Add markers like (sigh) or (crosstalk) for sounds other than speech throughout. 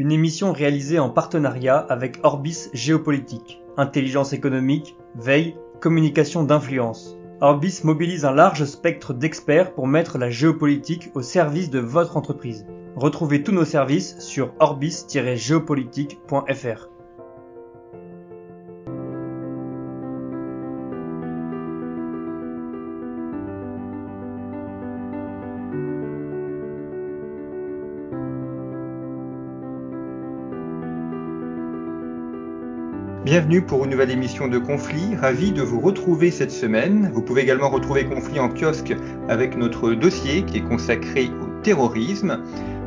Une émission réalisée en partenariat avec Orbis Géopolitique. Intelligence économique, veille, communication d'influence. Orbis mobilise un large spectre d'experts pour mettre la géopolitique au service de votre entreprise. Retrouvez tous nos services sur orbis-géopolitique.fr. Bienvenue pour une nouvelle émission de Conflit. Ravi de vous retrouver cette semaine. Vous pouvez également retrouver Conflit en kiosque avec notre dossier qui est consacré au terrorisme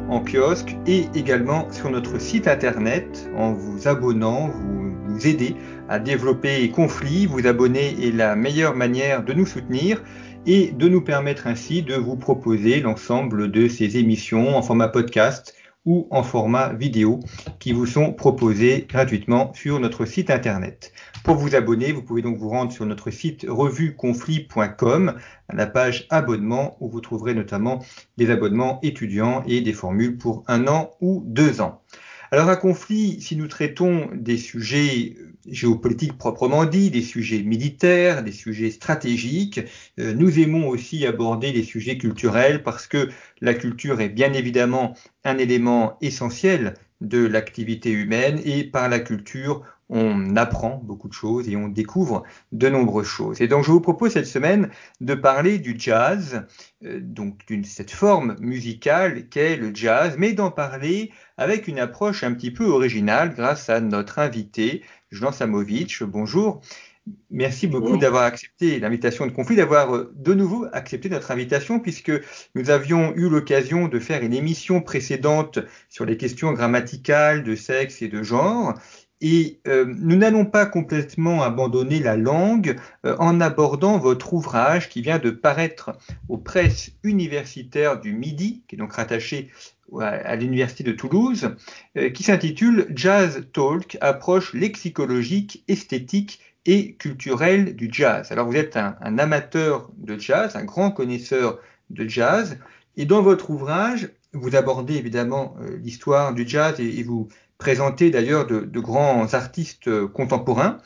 en kiosque et également sur notre site internet en vous abonnant, vous nous aidez à développer Conflit. Vous abonner est la meilleure manière de nous soutenir et de nous permettre ainsi de vous proposer l'ensemble de ces émissions en format podcast ou en format vidéo qui vous sont proposés gratuitement sur notre site internet. Pour vous abonner, vous pouvez donc vous rendre sur notre site revueconflit.com à la page abonnement où vous trouverez notamment des abonnements étudiants et des formules pour un an ou deux ans. Alors à conflit, si nous traitons des sujets géopolitiques proprement dits, des sujets militaires, des sujets stratégiques, euh, nous aimons aussi aborder les sujets culturels parce que la culture est bien évidemment un élément essentiel de l'activité humaine et par la culture, on apprend beaucoup de choses et on découvre de nombreuses choses. Et donc je vous propose cette semaine de parler du jazz, euh, donc d'une cette forme musicale qu'est le jazz, mais d'en parler avec une approche un petit peu originale grâce à notre invité, Jean Samovic. Bonjour. Merci beaucoup d'avoir accepté l'invitation de conflit, d'avoir euh, de nouveau accepté notre invitation, puisque nous avions eu l'occasion de faire une émission précédente sur les questions grammaticales de sexe et de genre. Et euh, nous n'allons pas complètement abandonner la langue euh, en abordant votre ouvrage qui vient de paraître aux presses universitaires du Midi, qui est donc rattaché à l'université de Toulouse, euh, qui s'intitule Jazz Talk, approche lexicologique, esthétique et culturelle du jazz. Alors vous êtes un, amateur de jazz, un grand connaisseur de jazz, et dans votre ouvrage, vous abordez évidemment l'histoire du jazz et vous présenter d'ailleurs de, grands artistes euh, contemporains.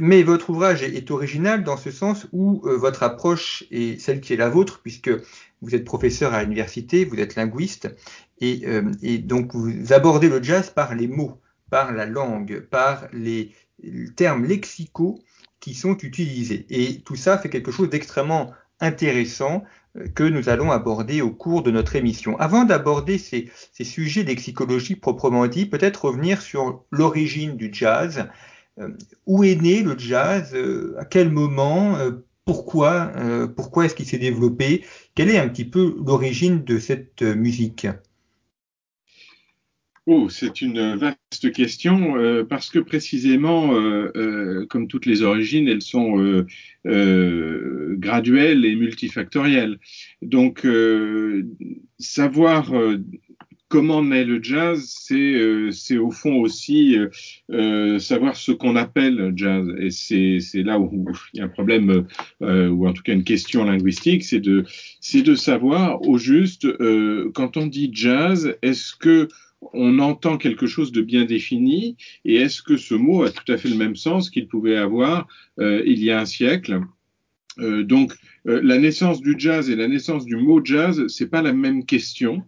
Mais votre ouvrage est, original dans ce sens où euh, votre approche est celle qui est la vôtre, puisque vous êtes professeur à l'université, vous êtes linguiste, et, euh, et, donc vous abordez le jazz par les mots, par la langue, par les termes lexicaux qui sont utilisés. Et tout ça fait quelque chose d'extrêmement intéressant que nous allons aborder au cours de notre émission. Avant d'aborder ces, sujets lexicologie proprement dit, peut-être revenir sur l'origine du jazz. Euh, où est né le jazz? Euh, À quel moment? Euh, Pourquoi? Pourquoi est-ce qu'il s'est développé? Quelle est un petit peu l'origine de cette musique? Oh, c'est une vaste question euh, parce que précisément, euh, euh, comme toutes les origines, elles sont euh, euh, graduelles et multifactorielles. Donc, savoir comment naît le jazz, c'est au fond aussi savoir ce qu'on appelle jazz. Et c'est là où il y a un problème, ou en tout cas une question linguistique, c'est de, de savoir au juste, quand on dit jazz, est-ce que on entend quelque chose de bien défini et est-ce que ce mot a tout à fait le même sens qu'il pouvait avoir euh, il y a un siècle? Euh, donc euh, la naissance du jazz et la naissance du mot jazz c'est pas la même question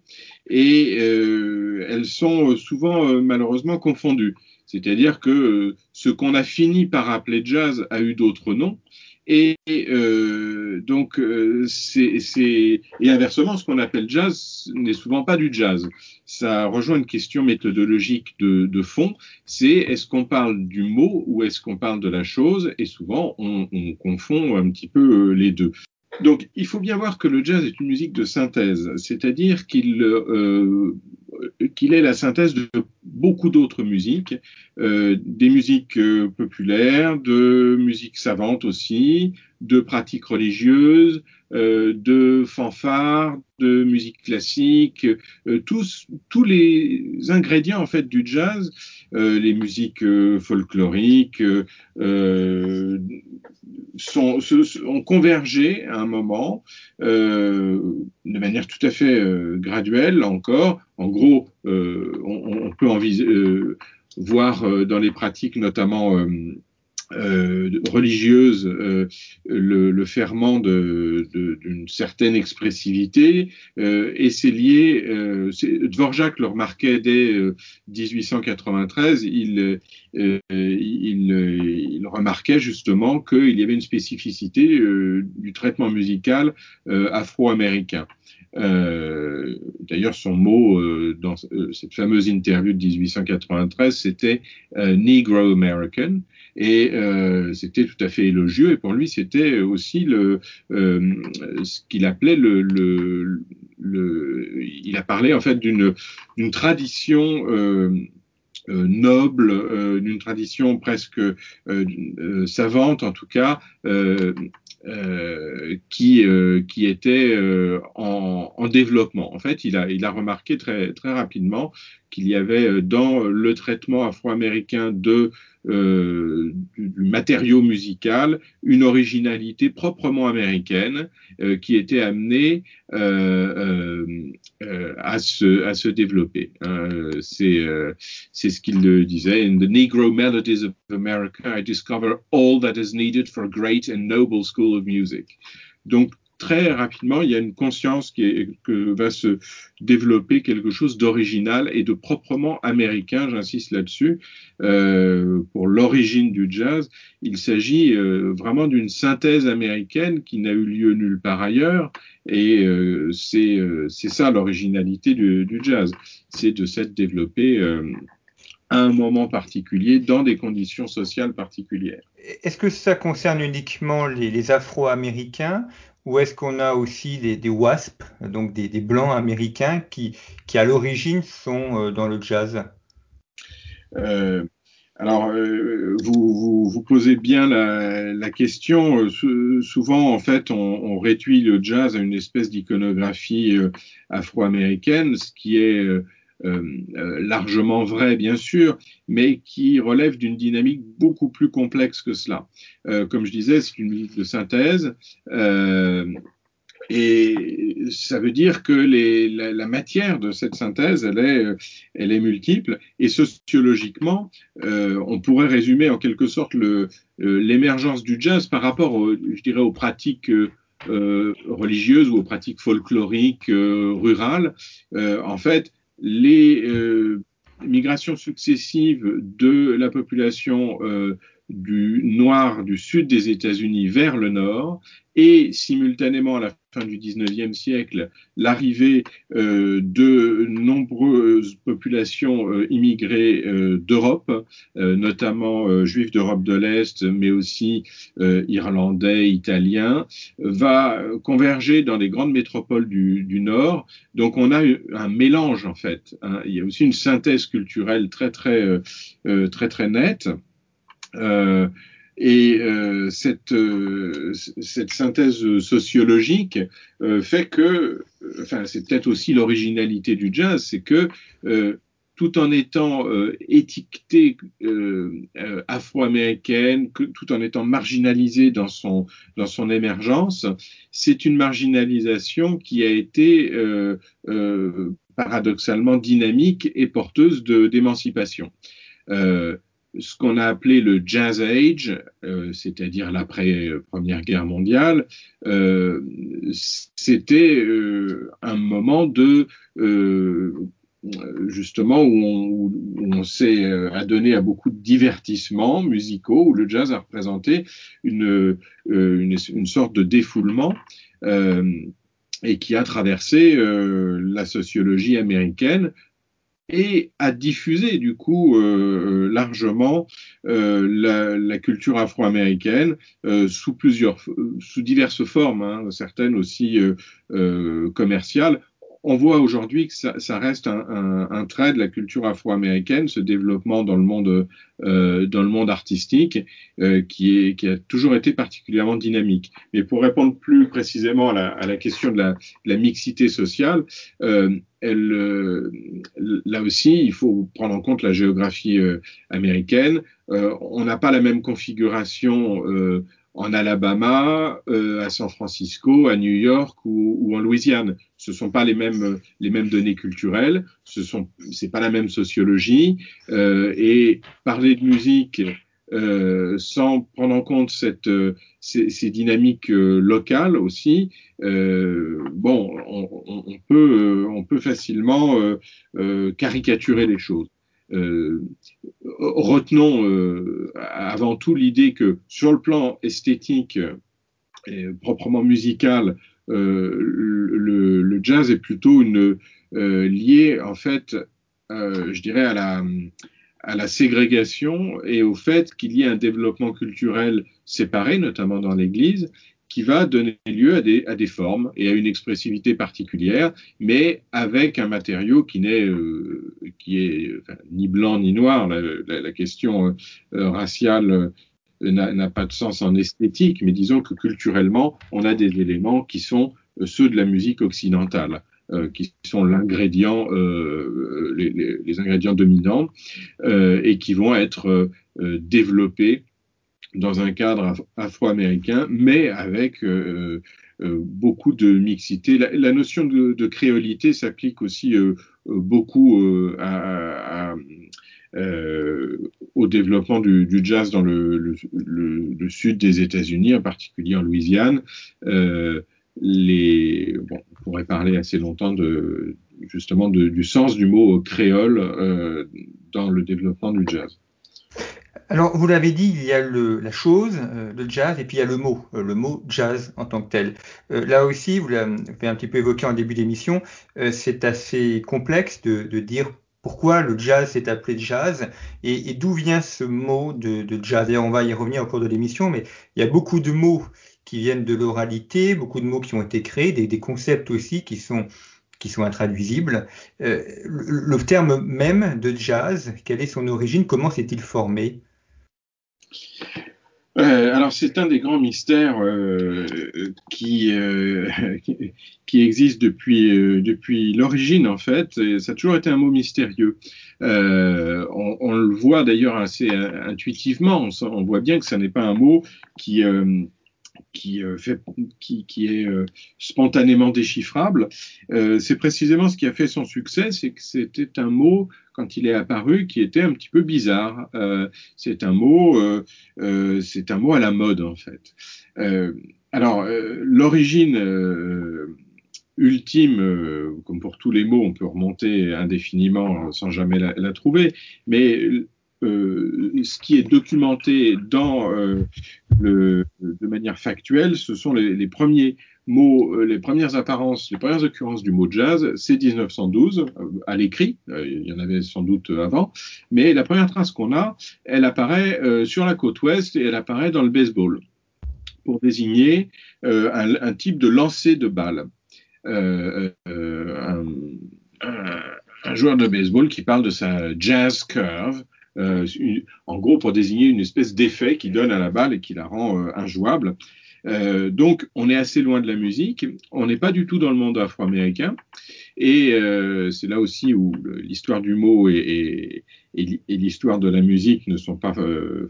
et elles sont souvent malheureusement confondues. C'est-à-dire que ce qu'on a fini par appeler jazz a eu d'autres noms et euh, donc, euh, c'est, et inversement, ce qu'on appelle jazz n'est souvent pas du jazz. Ça rejoint une question méthodologique de, de fond. C'est est-ce qu'on parle du mot ou est-ce qu'on parle de la chose? Et souvent, on, on, confond un petit peu euh, les deux. Donc, il faut bien voir que le jazz est une musique de synthèse, c'est-à-dire qu'il euh, qu'il est la synthèse de beaucoup d'autres musiques, euh, des musiques euh, populaires, de musique savante aussi, de pratiques religieuses, de fanfares, de musique classique, euh, tous, tous les ingrédients en fait du jazz, euh, les musiques folkloriques, sont, ont convergé à un moment de manière tout à fait graduelle encore. En gros, on, on, peut voir dans les pratiques notamment euh, religieuse euh, le, le, ferment d'une certaine expressivité euh, et c'est lié. Euh, Dvorak le remarquait dès 1893. Il, il, il, remarquait justement qu'il y avait une spécificité du traitement musical afro-américain. D'ailleurs, son mot dans cette fameuse interview de 1893, c'était Negro American. Et euh, c'était tout à fait élogieux. Et pour lui, c'était aussi euh, ce qu'il appelait le, Il a parlé en fait d'une tradition. Euh, euh, noble, euh, d'une tradition presque euh, savante en tout cas, qui, qui était en, en, développement. En fait, il a, il a remarqué très, très rapidement qu'il y avait dans le traitement afro-américain de euh, matériau musical, une originalité proprement américaine euh, qui était amenée euh, à, se, à se développer. Hein. c'est c'est ce qu'il disait. In the Negro melodies of America, I discover all that is needed for a great and noble school of music. Donc très rapidement, il y a une conscience qui que va se développer quelque chose d'original et de proprement américain, j'insiste là-dessus, euh, pour l'origine du jazz. Il s'agit euh, vraiment d'une synthèse américaine qui n'a eu lieu nulle part ailleurs, et euh, c'est ça l'originalité du, jazz, c'est de s'être développé à un moment particulier, dans des conditions sociales particulières. Est-ce que ça concerne uniquement les Afro-Américains? Ou est-ce qu'on a aussi des, des WASP, donc des, blancs américains qui, à l'origine sont euh, dans le jazz? Euh, alors, euh, vous, posez bien la, question. Souvent, en fait, on, réduit le jazz à une espèce d'iconographie afro-américaine, ce qui est largement vrai bien sûr, mais qui relève d'une dynamique beaucoup plus complexe que cela. Euh, comme je disais, c'est une musique de synthèse. Et ça veut dire que la, matière de cette synthèse, elle est, elle est multiple. Et sociologiquement, euh, on pourrait résumer en quelque sorte l'émergence du jazz par rapport, je dirais, aux pratiques euh, religieuses ou aux pratiques folkloriques euh, rurales. en fait, les euh, migrations successives de la population euh, du noir du sud des États-Unis vers le nord et simultanément la fin du 19e siècle l'arrivée euh, de nombreuses populations euh, immigrées euh, d'Europe, notamment juifs d'Europe de l'Est, mais aussi irlandais, italiens, va converger dans les grandes métropoles du, du, Nord. Donc on a un mélange en fait. Hein. Il y a aussi une synthèse culturelle très très très très nette. Euh, et euh, cette, euh, cette synthèse sociologique euh, fait que, enfin, c'est peut-être aussi l'originalité du jazz, c'est que tout en étant étiquetée afro-américaine, tout en étant marginalisée dans son, dans son émergence, c'est une marginalisation qui a été paradoxalement dynamique et porteuse d'émancipation. Euh, ce qu'on a appelé le Jazz Age, euh, c'est-à-dire l'après-première guerre mondiale, euh, c'était euh, un moment de justement où on, s'est adonné à beaucoup de divertissements musicaux, où le jazz a représenté une, une sorte de défoulement et qui a traversé la sociologie américaine et à diffuser du coup euh, largement euh, la, la, culture afro-américaine euh, sous plusieurs, sous diverses formes, hein, certaines aussi commerciales on voit aujourd'hui que ça, ça reste un, un, un, trait de la culture afro-américaine, ce développement dans le monde, euh, dans le monde artistique, euh, qui, est, qui a toujours été particulièrement dynamique. Mais pour répondre plus précisément à la, à la question de la, la, mixité sociale, euh, elle, euh, là aussi, il faut prendre en compte la géographie euh, américaine. Euh, on n'a pas la même configuration en Alabama, euh, à San Francisco, à New York ou, ou en Louisiane. Ce sont pas les mêmes les mêmes données culturelles, ce sont c'est pas la même sociologie euh, et parler de musique euh, sans prendre en compte cette, euh, ces, ces, dynamiques euh, locales aussi, euh, bon, on, on, peut, on peut facilement caricaturer les choses. Euh, retenons euh, avant tout l'idée que sur le plan esthétique et proprement musical, euh, le, jazz est plutôt lié en fait, je dirais à la à la ségrégation et au fait qu'il y ait un développement culturel séparé, notamment dans l'Église, qui va donner lieu à des, formes et à une expressivité particulière, mais avec un matériau qui n'est euh, ni blanc ni noir. La, question euh, raciale euh, n'a pas de sens en esthétique, mais disons que culturellement, on a des éléments qui sont ceux de la musique occidentale. Qui sont les, ingrédients dominants, et qui vont être développés dans un cadre afro-américain, mais avec euh, euh, beaucoup de mixité. La, notion de, créolité s'applique aussi euh, beaucoup au développement du, jazz dans le, sud des États-Unis, en particulier en Louisiane. on pourrait parler assez longtemps justement du sens du mot créole dans le développement du jazz. Alors, vous l'avez dit, il y a le, la chose, euh, le jazz, et puis il y a le mot, euh, le mot jazz en tant que tel. Euh, là aussi, vous l'avez un petit peu évoqué en début d'émission, c'est assez complexe de, de, dire pourquoi le jazz s'est appelé jazz et, d'où vient ce mot de, de jazz. Et on va y revenir au cours de l'émission, mais il y a beaucoup de mots qui viennent de l'oralité, beaucoup de mots qui ont été créés, des, des concepts aussi qui sont qui sont intraduisibles. Le, le, terme même de jazz, quelle est son origine? Comment s'est-il formé? Euh, alors c'est un des grands mystères euh, qui, euh, (laughs) qui existe depuis, depuis l'origine en fait. Ça a toujours été un mot mystérieux. On, le voit d'ailleurs assez intuitivement. On, voit bien que ce n'est pas un mot qui qui, euh, qui, est euh, spontanément déchiffrable. Euh, c'est précisément ce qui a fait son succès, c'est que c'était un mot, quand il est apparu, qui était un petit peu bizarre. c'est un mot, c'est un mot à la mode en fait. alors l'origine ultime, comme pour tous les mots, on peut remonter indéfiniment sans jamais la, trouver, mais ce qui est documenté dans de manière factuelle, ce sont les, premiers mots, euh, les premières apparences, les premières occurrences du mot jazz, c'est 1912 à l'écrit. il y en avait sans doute avant, mais la première trace qu'on a, elle apparaît sur la côte ouest et elle apparaît dans le baseball pour désigner un, type de lancer de balle. Un joueur de baseball qui parle de sa jazz curve, euh, en gros pour désigner une espèce d'effet qui donne à la balle et qui la rend euh, injouable. Euh, donc, on est assez loin de la musique. On n'est pas du tout dans le monde afro-américain. Et c'est là aussi où l'histoire du mot et, l'histoire de la musique ne sont pas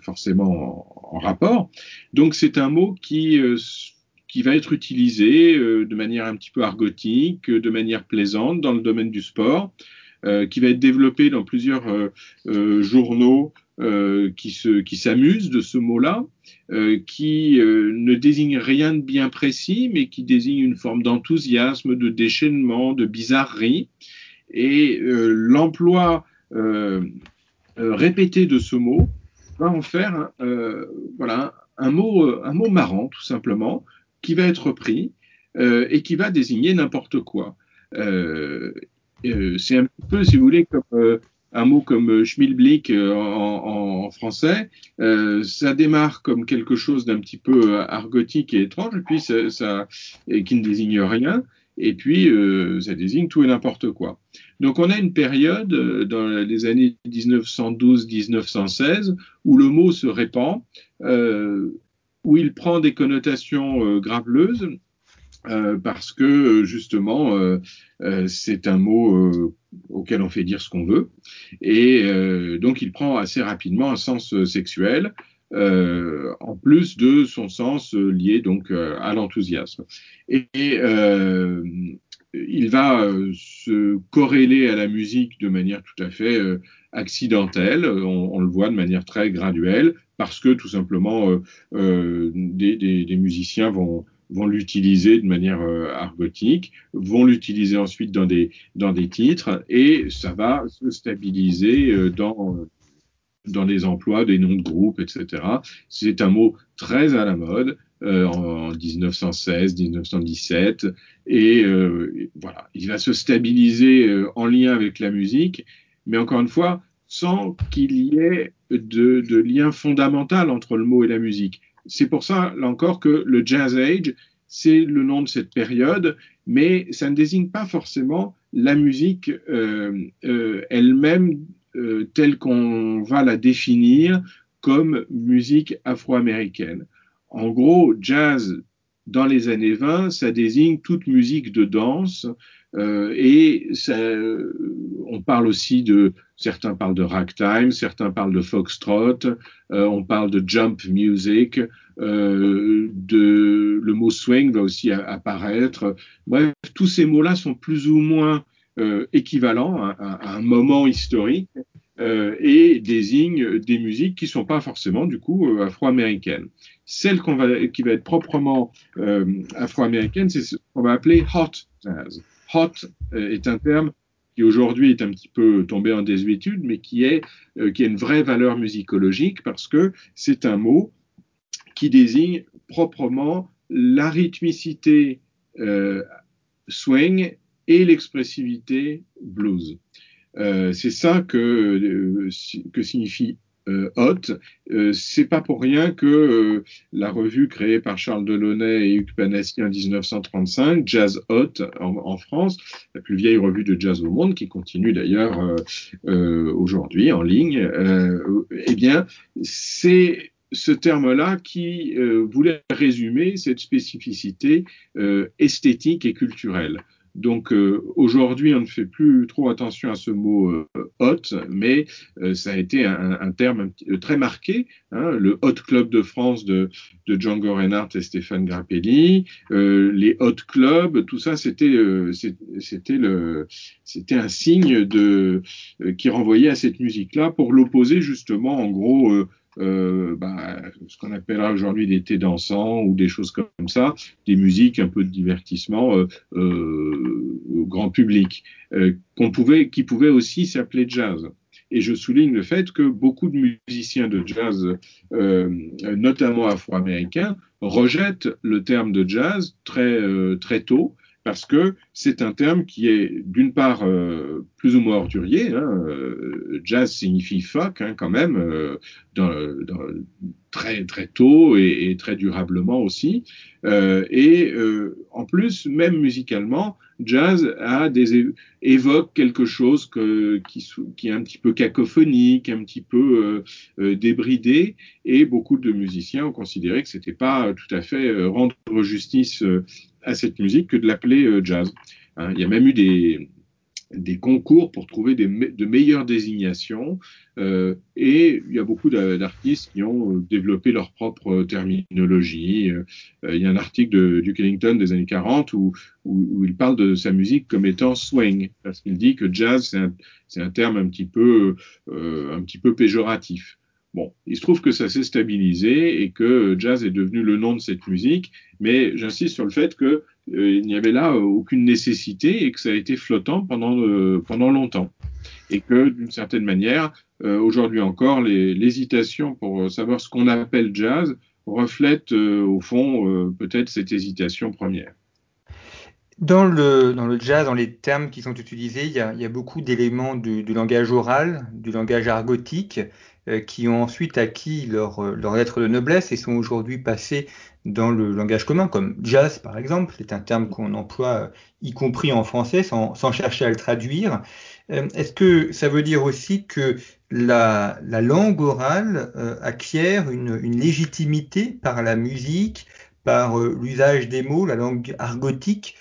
forcément en, en, rapport. Donc, c'est un mot qui, qui va être utilisé de manière un petit peu argotique, de manière plaisante dans le domaine du sport. Euh, qui va être développé dans plusieurs euh, euh, journaux qui se qui s'amusent de ce mot-là, qui ne désigne rien de bien précis, mais qui désigne une forme d'enthousiasme, de déchaînement, de bizarrerie. Et l'emploi répété de ce mot va en faire voilà un mot un mot marrant tout simplement qui va être pris et qui va désigner n'importe quoi. C'est un peu, si vous voulez, comme un mot comme schmilblick en, en, français, ça démarre comme quelque chose d'un petit peu argotique et étrange, puis ça, ça et qui ne désigne rien, et puis ça désigne tout et n'importe quoi. Donc on a une période euh, dans les années 1912-1916 où le mot se répand, euh, où il prend des connotations euh, parce que justement c'est un mot auquel on fait dire ce qu'on veut, et donc il prend assez rapidement un sens sexuel. en plus de son sens lié donc à l'enthousiasme. Et, il va euh, se corréler à la musique de manière tout à fait euh, accidentelle. On, le voit de manière très graduelle parce que tout simplement euh, des, musiciens vont, vont l'utiliser de manière argotique, vont l'utiliser ensuite dans des, dans des titres et ça va se stabiliser dans dans les emplois des noms de groupes, etc. C'est un mot très à la mode euh, en 1916, 1917, et euh, voilà, il va se stabiliser euh, en lien avec la musique, mais encore une fois, sans qu'il y ait de, de, lien fondamental entre le mot et la musique. C'est pour ça, là encore, que le Jazz Age, c'est le nom de cette période, mais ça ne désigne pas forcément la musique euh, euh, elle-même euh, telle qu'on va la définir comme musique afro-américaine. En gros, jazz dans les années 20, ça désigne toute musique de danse euh, et ça, euh, on parle aussi de certains parlent de ragtime, certains parlent de foxtrot, euh, on parle de jump music, euh, de le mot swing va aussi apparaître. Bref, tous ces mots-là sont plus ou moins euh, équivalents à, à, un moment historique euh, et désigne des musiques qui sont pas forcément du coup euh, afro-américaines. Celle qu'on va, qui va être proprement euh, afro-américaine, c'est ce qu'on va appeler hot jazz. Hot est un terme qui aujourd'hui est un petit peu tombé en désuétude, mais qui est qui a une vraie valeur musicologique parce que c'est un mot qui désigne proprement la rythmicité swing et l'expressivité blues. Euh, c'est ça que, euh, signifie euh, hot. C'est pas pour rien que la revue créée par Charles Delaunay et Hugues Panassi en 1935, Jazz Hot en, France, la plus vieille revue de jazz au monde, qui continue d'ailleurs aujourd'hui en ligne, eh bien, c'est ce terme-là qui voulait résumer cette spécificité esthétique et culturelle. Donc euh, aujourd'hui, on ne fait plus trop attention à ce mot euh, hot, mais euh, ça a été un, un terme très marqué. Hein, le Hot Club de France de, de Django Reinhardt et Stéphane Grappelli, les Hot Clubs, tout ça, c'était c'était le c'était un signe de qui renvoyait à cette musique-là pour l'opposer justement, en gros euh, bah, ce qu'on appellera aujourd'hui des thés dansants ou des choses comme ça, des musiques un peu de divertissement euh, euh, au grand public, qu'on pouvait, qui pouvaient aussi s'appeler jazz. Et je souligne le fait que beaucoup de musiciens de jazz, notamment afro-américains, rejettent le terme de jazz très très tôt parce que c'est un terme qui est d'une part euh, plus ou moins ordurier. Hein, euh, jazz signifie fuck hein, quand même, euh, très très tôt et, très durablement aussi. Et en plus, même musicalement, jazz évoque quelque chose qui, qui est un petit peu cacophonique, un petit peu débridé. Et beaucoup de musiciens ont considéré que c'était pas tout à fait rendre justice à cette musique que de l'appeler euh, jazz. Hein, il y a même eu des, concours pour trouver de meilleures désignations euh, et il y a beaucoup d'artistes qui ont euh, développé leur propre terminologie. Il y a un article de Duke Ellington des années 40 où, il parle de sa musique comme étant swing parce qu'il dit que jazz c'est un, terme un petit peu péjoratif. Bon, il se trouve que ça s'est stabilisé et que jazz est devenu le nom de cette musique, mais j'insiste sur le fait que euh, n'y avait là aucune nécessité et que ça a été flottant pendant euh, pendant longtemps et que d'une certaine manière, euh, aujourd'hui encore, l'hésitation pour savoir ce qu'on appelle jazz reflète au fond peut-être cette hésitation première. Dans le, dans le jazz, dans les termes qui sont utilisés, il y a, beaucoup d'éléments du, du, langage oral, du langage argotique, euh, qui ont ensuite acquis leur, leur lettre de noblesse et sont aujourd'hui passés dans le langage commun, comme jazz par exemple, c'est un terme qu'on emploie euh, y compris en français sans, chercher à le traduire. Euh, est-ce que ça veut dire aussi que la, la langue orale euh, acquiert une, une, légitimité par la musique, par euh, l'usage des mots, la langue argotique,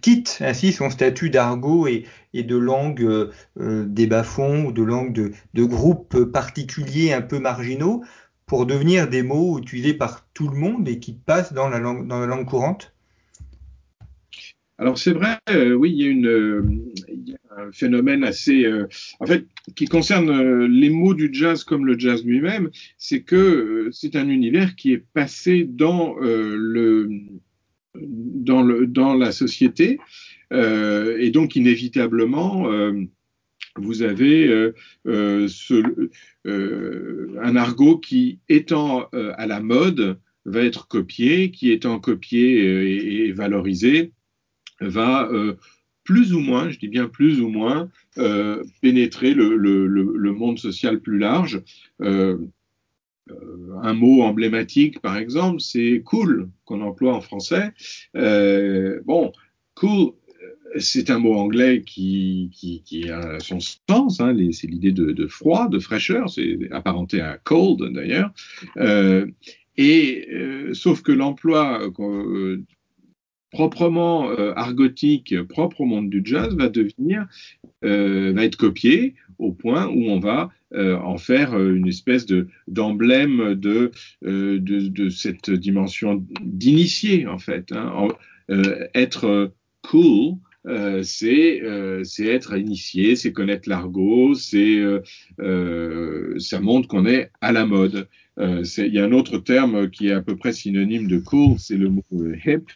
quitte ainsi son statut d'argot et, de langue des bas-fonds ou de langue de, groupes particuliers un peu marginaux pour devenir des mots utilisés par tout le monde et qui passent dans la langue, courante? Alors c'est vrai, euh, oui, il y, a euh, un phénomène assez, euh, en fait, qui concerne euh, les mots du jazz comme le jazz lui-même, c'est que euh, c'est un univers qui est passé dans le, dans la société, et donc inévitablement. vous avez ce, un argot qui, étant à la mode, va être copié, qui étant copié et, valorisé, va euh, plus ou moins, je dis bien plus ou moins, euh, pénétrer le, monde social plus large. Euh, euh, un mot emblématique, par exemple, c'est cool qu'on emploie en français. Euh, bon, cool, c'est un mot anglais qui, qui, qui a son sens, hein, c'est l'idée de, froid, de fraîcheur, c'est apparenté à cold d'ailleurs. Euh, et euh, sauf que l'emploi proprement euh, argotique, propre au monde du jazz, va devenir, euh, va être copié au point où on va euh, en faire euh, une espèce de d'emblème de, euh, de, de cette dimension d'initié en fait. Hein. Être cool, euh, c'est être initié, c'est connaître l'argot, c'est ça montre qu'on est à la mode. Il y a un autre terme qui est à peu près synonyme de cool, c'est le mot hip,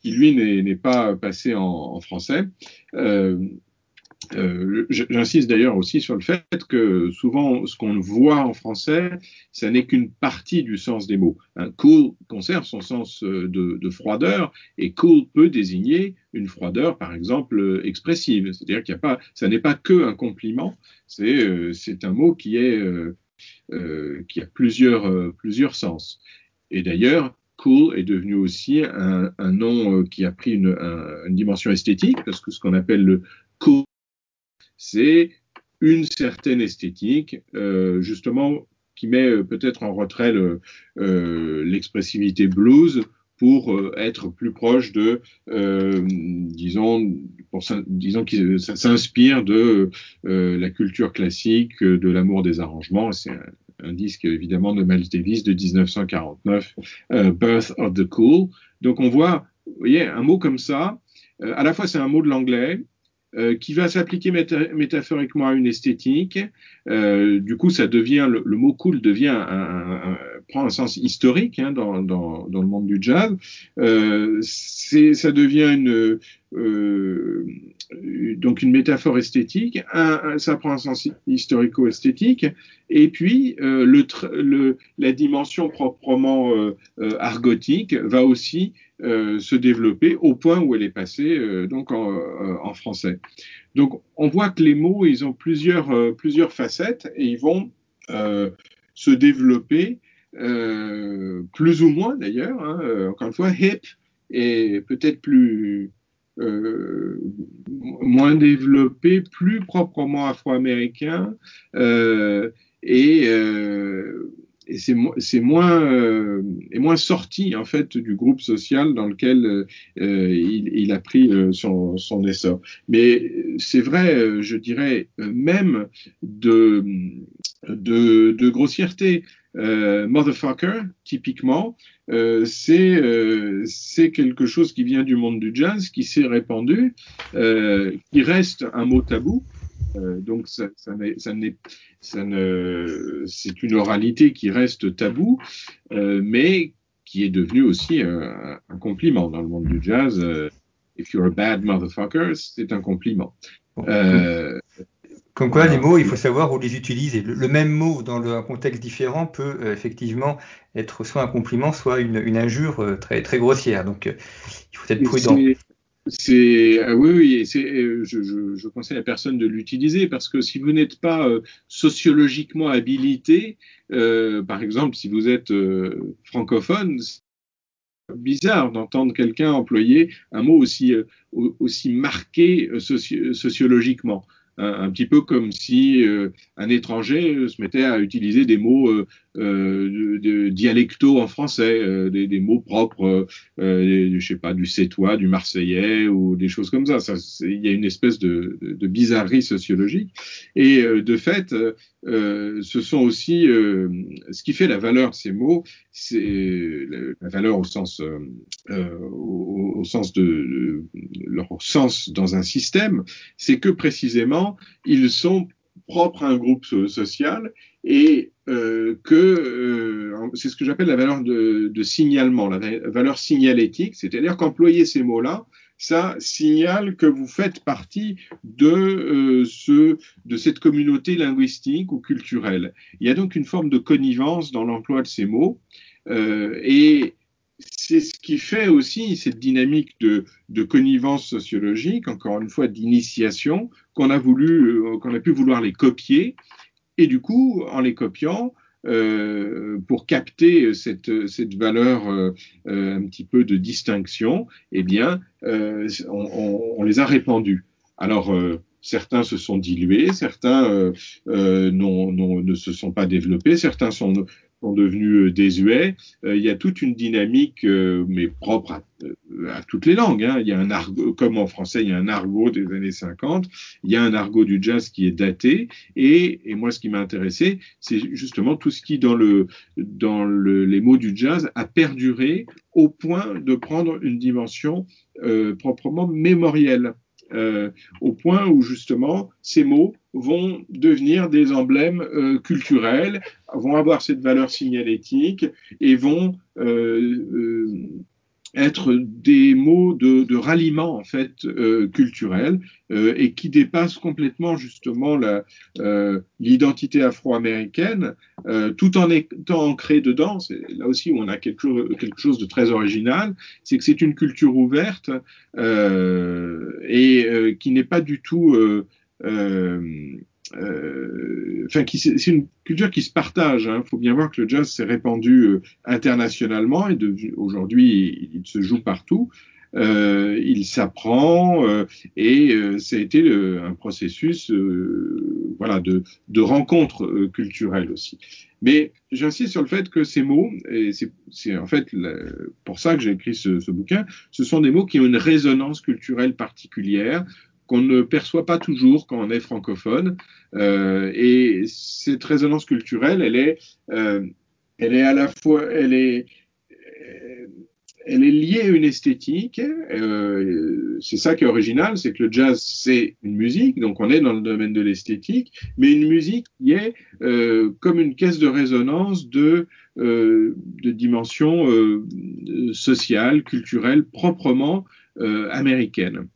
qui lui n'est pas passé en français. Euh, euh, J'insiste d'ailleurs aussi sur le fait que souvent ce qu'on voit en français, ça n'est qu'une partie du sens des mots. Cool conserve son sens de, de, froideur et cool peut désigner une froideur, par exemple, expressive. C'est-à-dire qu'il n'y a pas, ça n'est pas que un compliment, c'est euh, un mot qui est euh, euh, qui a plusieurs plusieurs sens. Et d'ailleurs, cool est devenu aussi un, nom euh, qui a pris une, un, une, dimension esthétique, parce que ce qu'on appelle le cool, c'est une certaine esthétique, euh, justement, qui met euh, peut-être en retrait l'expressivité le, blues pour euh, être plus proche de, euh, disons, pour, disons que ça s'inspire de euh, la culture classique, de l'amour des arrangements. C'est un, disque évidemment de Miles Davis de 1949, euh, Birth of the Cool. Donc on voit, vous voyez, un mot comme ça. à la fois c'est un mot de l'anglais, euh, qui va s'appliquer méta métaphoriquement à une esthétique. Euh, du coup, ça devient le, mot cool devient prend un sens historique hein, dans, dans, dans, le monde du jazz. Euh, ça devient une euh, donc une métaphore esthétique. Ça prend un sens historico-esthétique. Et puis euh, le, le, la dimension proprement euh, argotique va aussi euh, se développer au point où elle est passée euh, donc en, euh, en, français. Donc on voit que les mots ils ont plusieurs plusieurs facettes et ils vont se développer plus ou moins d'ailleurs. Hein, encore une fois, hip est peut-être plus moins développé, plus proprement afro-américain et et c'est c'est moins euh, est moins sorti en fait du groupe social dans lequel euh, il, il, a pris euh, son, son essor. Mais c'est vrai, je dirais même de de, de grossièreté. Euh, motherfucker, typiquement, euh, c'est euh, c'est quelque chose qui vient du monde du jazz, qui s'est répandu, qui reste un mot tabou, euh, donc ça, ça, ça, ça ne, c'est une oralité qui reste tabou, euh, mais qui est devenue aussi un, un, compliment dans le monde du jazz. Euh, if you're a bad motherfucker, c'est un compliment. Comme quoi, les mots, il faut savoir où les utiliser. Le, même mot dans un contexte différent peut effectivement être soit un compliment, soit une, injure très, très grossière. Donc, il faut être prudent. C'est euh, oui, oui, euh, je, je, je, conseille à personne de l'utiliser parce que si vous n'êtes pas euh, sociologiquement habilité, par exemple, si vous êtes francophone, c'est bizarre d'entendre quelqu'un employer un mot aussi aussi marqué sociologiquement. Un, petit peu comme si euh, un étranger euh, se mettait à utiliser des mots euh, euh de, dialectaux en français, des, des, mots propres, je sais pas, du sétois, du marseillais ou des choses comme ça. ça il y a une espèce de, de bizarrerie sociologique. Et de fait, ce sont aussi ce qui fait la valeur de ces mots, c'est la valeur au sens, au, au, sens de, de leur sens dans un système, c'est que précisément ils sont propres à un groupe social et euh, que euh, c'est ce que j'appelle la valeur de, signalement, la valeur signalétique, c'est-à-dire qu'employer ces mots-là, ça signale que vous faites partie de euh, ce, de cette communauté linguistique ou culturelle. Il y a donc une forme de connivence dans l'emploi de ces mots et c'est ce qui fait aussi cette dynamique de, connivence sociologique, encore une fois d'initiation, qu'on a voulu, euh, qu'on a pu vouloir les copier, et du coup, en les copiant, euh, pour capter cette, valeur euh, un petit peu de distinction, eh bien, on, les a répandus. Alors, certains se sont dilués, certains ne se sont pas développés, certains sont, sont devenus euh, désuets. Euh, il y a toute une dynamique, euh, mais propre à, toutes les langues. Hein. Il y a un argot, comme en français, il y a un argot des années 50. Il y a un argot du jazz qui est daté. Et, moi, ce qui m'a intéressé, c'est justement tout ce qui, dans, le, dans le, les mots du jazz, a perduré au point de prendre une dimension proprement mémorielle. Euh, au point où justement ces mots vont devenir des emblèmes euh, culturels, vont avoir cette valeur signalétique et vont euh, être des mots de, de ralliement en fait euh, culturel euh, et qui dépassent complètement justement euh, l'identité afro-américaine, euh, tout en étant ancré dedans. C'est là aussi où on a quelque, quelque chose de très original, c'est que c'est une culture ouverte et qui n'est pas du tout euh, enfin, c'est une culture qui se partage. Il hein. faut bien voir que le jazz s'est répandu euh, internationalement et aujourd'hui, il, se joue partout. Euh, il s'apprend euh, et euh, ça a été un processus voilà, de, de rencontre culturelle aussi. Mais j'insiste sur le fait que ces mots, et c'est en fait pour ça que j'ai écrit ce, ce, bouquin, ce sont des mots qui ont une résonance culturelle particulière, qu'on ne perçoit pas toujours quand on est francophone. Euh, et cette résonance culturelle, elle est, euh, elle est à la fois, elle est, euh, elle est liée à une esthétique. C'est ça qui est original, c'est que le jazz c'est une musique, donc on est dans le domaine de l'esthétique, mais une musique qui est comme une caisse de résonance de de dimension sociale, culturelle, proprement américaine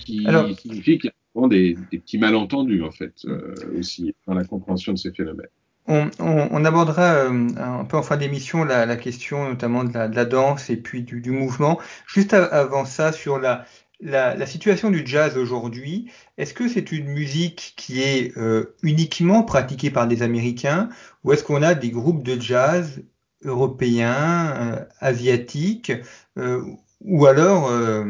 qui signifie qu'il y a des, des, petits malentendus, en fait, euh, aussi, dans la compréhension de ces phénomènes. On, on, on abordera euh, un peu en fin d'émission la, la, question notamment de la, de la, danse et puis du, du mouvement. Juste avant ça, sur la, la, la situation du jazz aujourd'hui, est-ce que c'est une musique qui est euh, uniquement pratiquée par des Américains ou est-ce qu'on a des groupes de jazz européens, euh, asiatiques ou alors euh,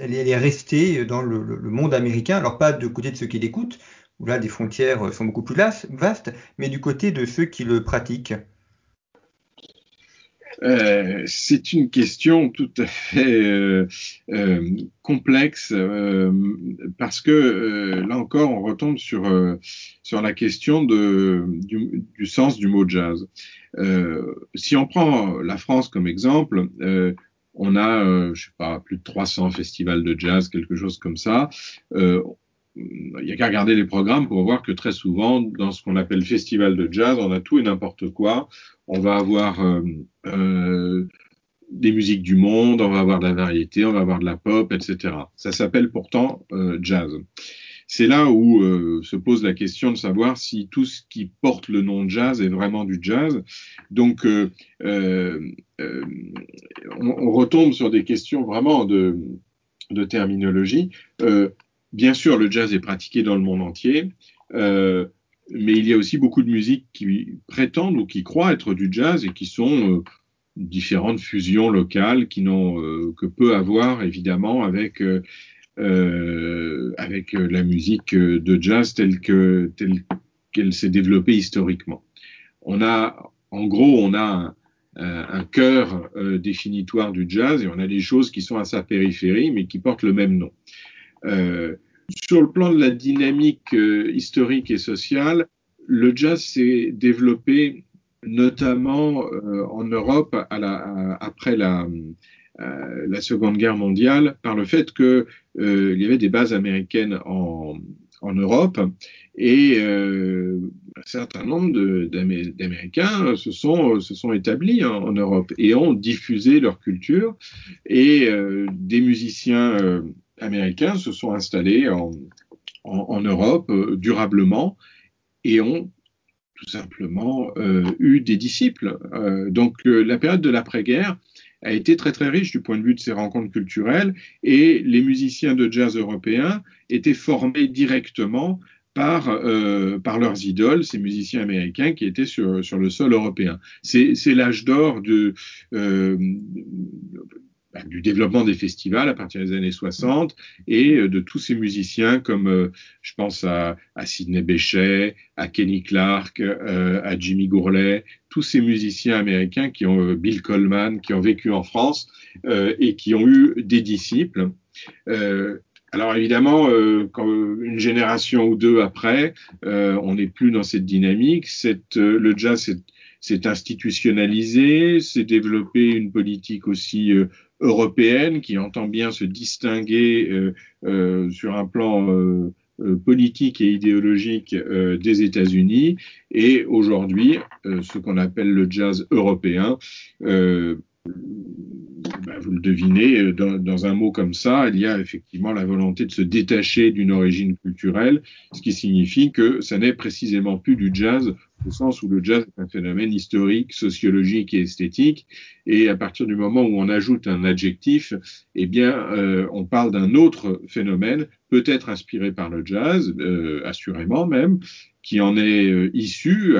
elle, est restée dans le, monde américain, alors pas du côté de ceux qui l'écoutent, où là des frontières sont beaucoup plus vastes, mais du côté de ceux qui le pratiquent. Euh, c'est une question tout à fait euh, complexe parce que là encore on retombe sur sur la question de, du, du, sens du mot jazz. si on prend la France comme exemple, on a, euh, je sais pas, plus de 300 festivals de jazz, quelque chose comme ça. Euh, il n'y a qu'à regarder les programmes pour voir que très souvent, dans ce qu'on appelle festival de jazz, on a tout et n'importe quoi. On va avoir euh, euh, des musiques du monde, on va avoir de la variété, on va avoir de la pop, etc. Ça s'appelle pourtant euh, jazz. C'est là où euh, se pose la question de savoir si tout ce qui porte le nom jazz est vraiment du jazz. Donc, euh, euh, on, retombe sur des questions vraiment de, de terminologie. bien sûr, le jazz est pratiqué dans le monde entier, mais il y a aussi beaucoup de musiques qui prétendent ou qui croient être du jazz et qui sont différentes fusions locales qui n'ont que peu à voir évidemment avec avec euh, la musique euh, de jazz telle que telle qu'elle s'est développée historiquement. On a, en gros, on a un, cœur définitoire du jazz et on a des choses qui sont à sa périphérie mais qui portent le même nom. Euh, sur le plan de la dynamique historique et sociale, le jazz s'est développé notamment euh, en Europe après la, euh, la Seconde Guerre mondiale par le fait qu'il euh, y avait des bases américaines en, Europe et euh, un certain nombre d'Américains se sont, établis en, Europe et ont diffusé leur culture et euh, des musiciens euh, américains se sont installés en, Europe euh, durablement et ont tout simplement eu des disciples. donc la période de l'après-guerre a été très très riche du point de vue de ces rencontres culturelles et les musiciens de jazz européens étaient formés directement par, euh, par leurs idoles, ces musiciens américains qui étaient sur, sur le sol européen. C'est l'âge d'or de, euh, bah, du développement des festivals à partir des années 60 et euh, de tous ces musiciens comme euh, je pense à, à Sidney Bechet, à Kenny Clark, euh, à Jimmy Gourlay, tous ces musiciens américains qui ont Bill Coleman, qui ont vécu en France et qui ont eu des disciples. alors évidemment, quand une génération ou deux après, on n'est plus dans cette dynamique. Cette, le jazz s'est institutionnalisé, s'est développé une politique aussi européenne qui entend bien se distinguer euh, euh, sur un plan euh, politique et idéologique des États-Unis et aujourd'hui ce qu'on appelle le jazz européen. Ben, vous le devinez, dans, dans, un mot comme ça, il y a effectivement la volonté de se détacher d'une origine culturelle, ce qui signifie que ça n'est précisément plus du jazz au sens où le jazz est un phénomène historique, sociologique et esthétique. Et à partir du moment où on ajoute un adjectif, eh bien, euh, on parle d'un autre phénomène, peut-être inspiré par le jazz, euh, assurément même, qui en est euh, issu,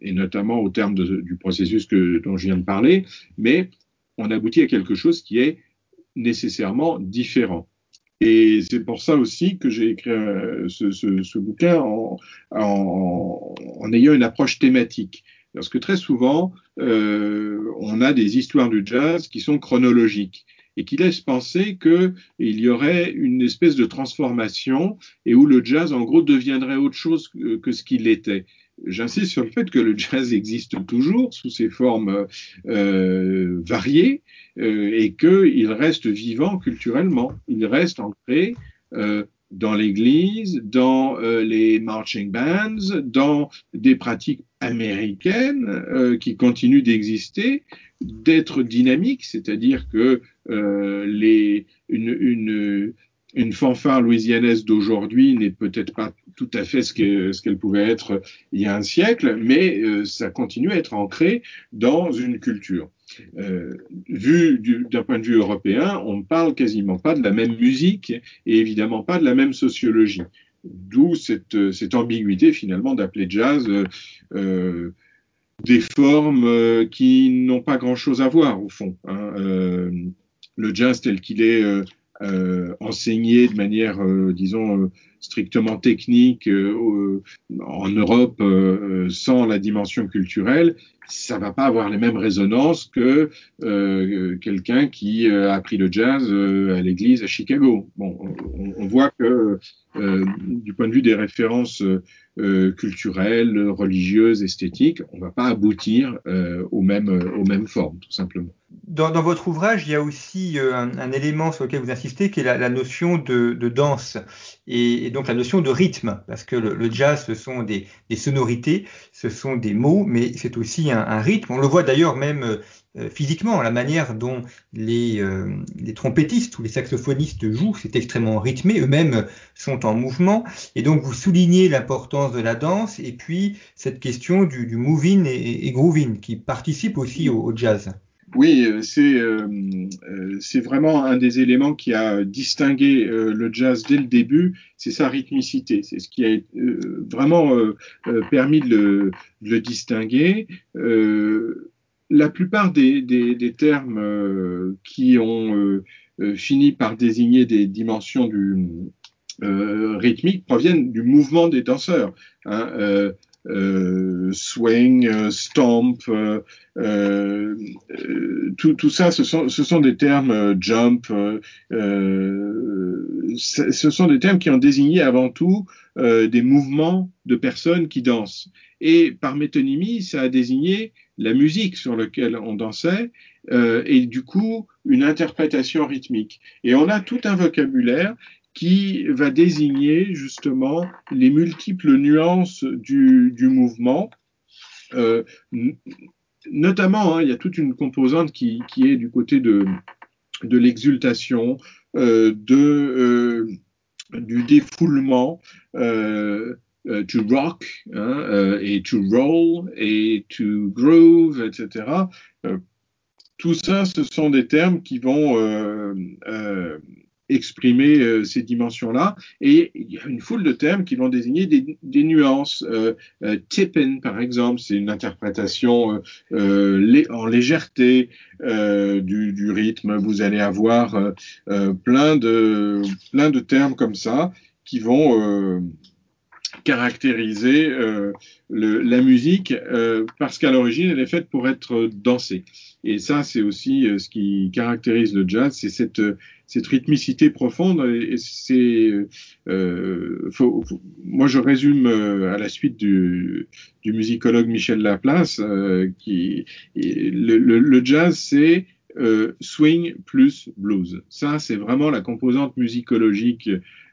et notamment au terme du processus dont je viens de parler, mais on aboutit à quelque chose qui est nécessairement différent. Et c'est pour ça aussi que j'ai écrit euh, ce, bouquin en, ayant une approche thématique. Parce que très souvent, euh, on a des histoires du jazz qui sont chronologiques et qui laissent penser qu'il y aurait une espèce de transformation et où le jazz, en gros, deviendrait autre chose que, ce qu'il était. J'insiste sur le fait que le (laughs) jazz existe toujours sous ses formes euh, variées euh, et qu'il reste vivant culturellement. Il reste ancré euh, dans l'Église, dans les marching bands, dans des pratiques américaines euh, qui continuent d'exister, d'être dynamiques, c'est-à-dire que euh, les, une, une, fanfare louisianaise d'aujourd'hui n'est peut-être pas tout à fait ce qu'elle pouvait être il y a un siècle, mais euh, ça continue à être ancré dans une culture. Vu d'un point de vue européen, on ne parle quasiment pas de la même musique et évidemment pas de la même sociologie. D'où cette, cette, ambiguïté finalement d'appeler jazz euh, des formes euh, qui n'ont pas grand-chose à voir au fond. Hein. Euh, le jazz tel qu'il est euh, enseigné de manière, euh, disons, euh, strictement technique en Europe sans la dimension culturelle, ça va pas avoir les mêmes résonances que quelqu'un qui a appris le jazz à l'église à Chicago. Bon, on, voit que du point de vue des références culturelles, religieuses, esthétiques, on va pas aboutir aux mêmes aux mêmes formes, tout simplement. Dans, votre ouvrage, il y a aussi euh, un, élément sur lequel vous insistez, qui est la, notion de, danse donc la notion de rythme, parce que le, jazz, ce sont des, sonorités, ce sont des mots, mais c'est aussi un, rythme. On le voit d'ailleurs même physiquement. La manière dont les, les trompettistes ou les saxophonistes jouent, c'est extrêmement rythmé. Eux-mêmes sont en mouvement. Et donc, vous soulignez l'importance de la danse et puis cette question du, moving et, et grooving qui participe aussi au jazz. Oui, euh, euh, euh, c'est vraiment un des éléments qui a distingué le jazz dès le début, c'est sa rythmicité. C'est ce qui a vraiment permis de le, distinguer. la plupart des, des termes qui ont fini par désigner des dimensions du, rythmiques proviennent du mouvement des danseurs. Hein, euh, swing, euh, stomp, euh, tout, ça, ce sont des termes jump, ce sont des termes qui ont désigné avant tout des mouvements de personnes qui dansent. Et par métonymie, ça a désigné la musique sur laquelle on dansait et du coup une interprétation rythmique. Et on a tout un vocabulaire qui va désigner justement les multiples nuances du, mouvement. Euh, notamment, hein, il y a toute une composante qui, est du côté de, de l'exultation, euh, de, euh, du défoulement, to rock hein, et to roll et to groove, etc. tout ça, ce sont des termes qui vont exprimer euh, ces dimensions-là. Et il y a une foule de termes qui vont désigner des, nuances. Euh, euh tipping, par exemple, c'est une interprétation euh, en légèreté du, du, rythme. Vous allez avoir plein, de, plein de termes comme ça qui vont caractériser le, la musique parce qu'à l'origine, elle est faite pour être dansée. Et ça, c'est aussi ce qui caractérise le jazz, c'est cette cette rythmicité profonde. Et c'est, euh, moi, je résume euh, à la suite du, du musicologue Michel Laplace, euh, qui le, le, le jazz, c'est euh, swing plus blues. Ça, c'est vraiment la composante musicologique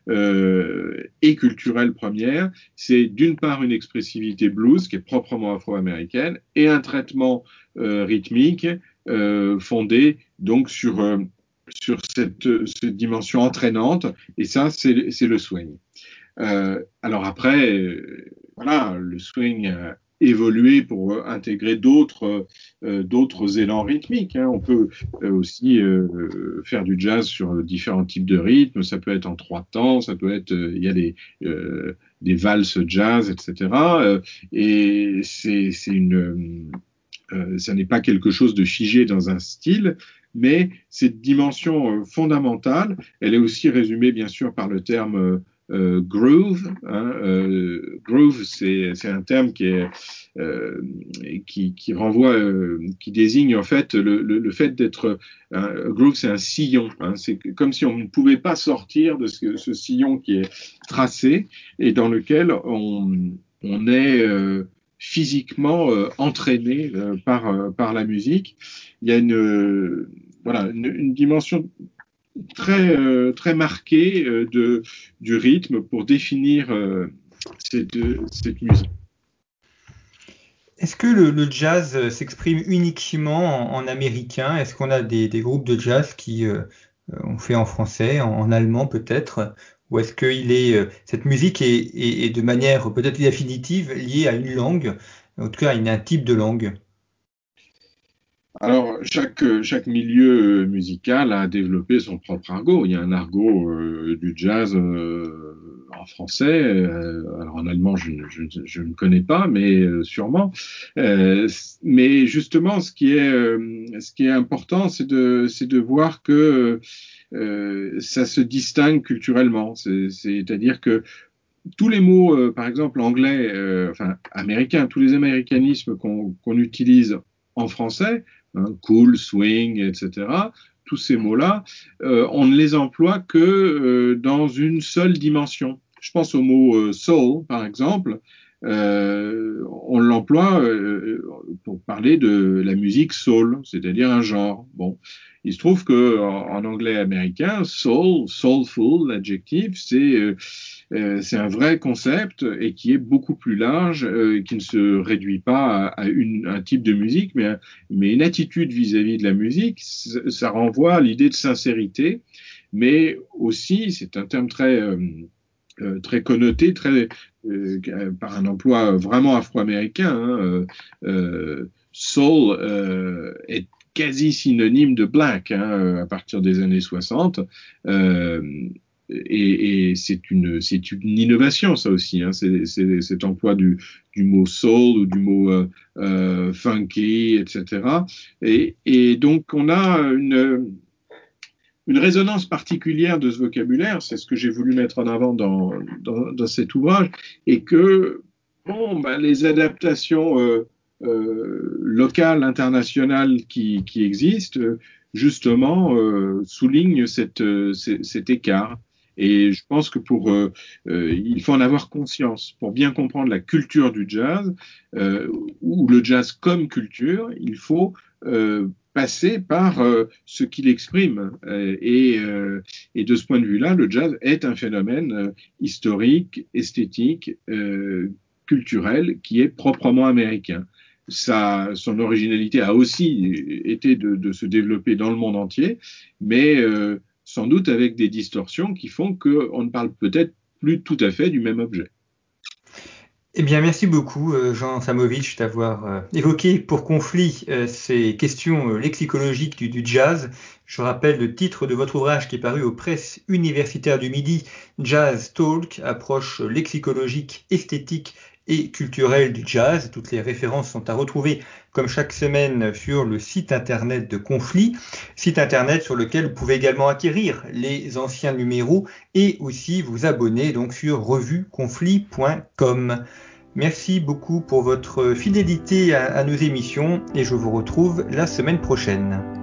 euh, et culturelle première. C'est d'une part une expressivité blues qui est proprement afro-américaine et un traitement euh, rythmique euh, fondé donc sur sur cette, cette, dimension entraînante, et ça, c'est le swing. Euh, alors après, euh, voilà, le swing a évolué pour intégrer d'autres euh, d'autres élans rythmiques. Hein. On peut euh, aussi euh, faire du jazz sur différents types de rythmes. Ça peut être en trois temps, ça peut être, il y a des des valses jazz, etc. et c'est une ça n'est pas quelque chose de figé dans un style, mais cette dimension euh, fondamentale, elle est aussi résumée bien sûr par le terme euh, groove. Hein, euh, groove, c'est un terme qui, euh, renvoie, qui désigne en fait le, fait d'être groove, c'est un sillon. Hein, c'est comme si on ne pouvait pas sortir de ce, sillon qui est tracé et dans lequel on, est physiquement entraîné par par la musique. Il y a une voilà, une, dimension très, euh, très marquée euh, du rythme pour définir euh, cette, musique. Est-ce que le, jazz s'exprime uniquement en, américain? Est-ce qu'on a des, groupes de jazz qui ont fait en français, en, allemand peut-être? Ou est-ce que cette musique est, est, est de manière peut-être définitive liée à une langue, en tout cas à un type de langue? Alors, chaque, chaque milieu euh, musical a développé son propre argot. Il y a un argot euh, du jazz euh, en français. alors, en allemand, je, je, je, ne connais pas, mais sûrement. mais justement, ce qui est, ce qui est important, c'est de, c'est de voir que ça se distingue culturellement. C'est-à-dire que tous les mots, par exemple anglais, enfin américains, tous les américanismes qu'on qu'on utilise en français Hein, cool, swing, etc. Tous ces mots-là, euh, on ne les emploie que euh, dans une seule dimension. Je pense au mot euh, soul, par exemple. on l'emploie pour parler de la musique soul, c'est-à-dire un genre. Bon, il se trouve que en, anglais américain, soul, soulful, l'adjectif, c'est euh, euh, c'est un vrai concept et qui est beaucoup plus large, euh, qui ne se réduit pas à, un type de musique, mais, une attitude vis-à-vis de la musique. Ça, renvoie à l'idée de sincérité, mais aussi, c'est un terme très très connoté, très par un emploi vraiment afro-américain. Hein, soul est quasi synonyme de black hein, euh, à partir des années 60. Euh, et, c'est une, c'est une innovation, ça aussi. Hein, c'est, cet emploi du, mot soul ou du mot euh, euh, funky, etc. Et, donc, on a une, une résonance particulière de ce vocabulaire. C'est ce que j'ai voulu mettre en avant dans, dans, cet ouvrage. Et que, bon, ben, les adaptations euh, euh, local, international qui, qui existe, justement, euh, souligne cette, cet écart. Et je pense que pour, euh, il faut en avoir conscience pour bien comprendre la culture du jazz ou le jazz comme culture. Il faut passer par ce qu'il exprime. Et, et, de ce point de vue-là, le jazz est un phénomène historique, esthétique, culturel qui est proprement américain sa, son originalité a aussi été de, de, se développer dans le monde entier, mais euh, sans doute avec des distorsions qui font qu'on ne parle peut-être plus tout à fait du même objet. Eh bien, merci beaucoup, euh, Jean Samovitch, d'avoir euh, évoqué pour conflit ces questions lexicologiques du, jazz. Je rappelle le titre de votre ouvrage qui est paru aux presses universitaires du Midi, Jazz Talk, approche lexicologique, esthétique et culturel du jazz. Toutes les références sont à retrouver comme chaque semaine sur le site internet de Conflit, site internet sur lequel vous pouvez également acquérir les anciens numéros et aussi vous abonner donc sur revueconflit.com. Merci beaucoup pour votre fidélité à nos émissions et je vous retrouve la semaine prochaine.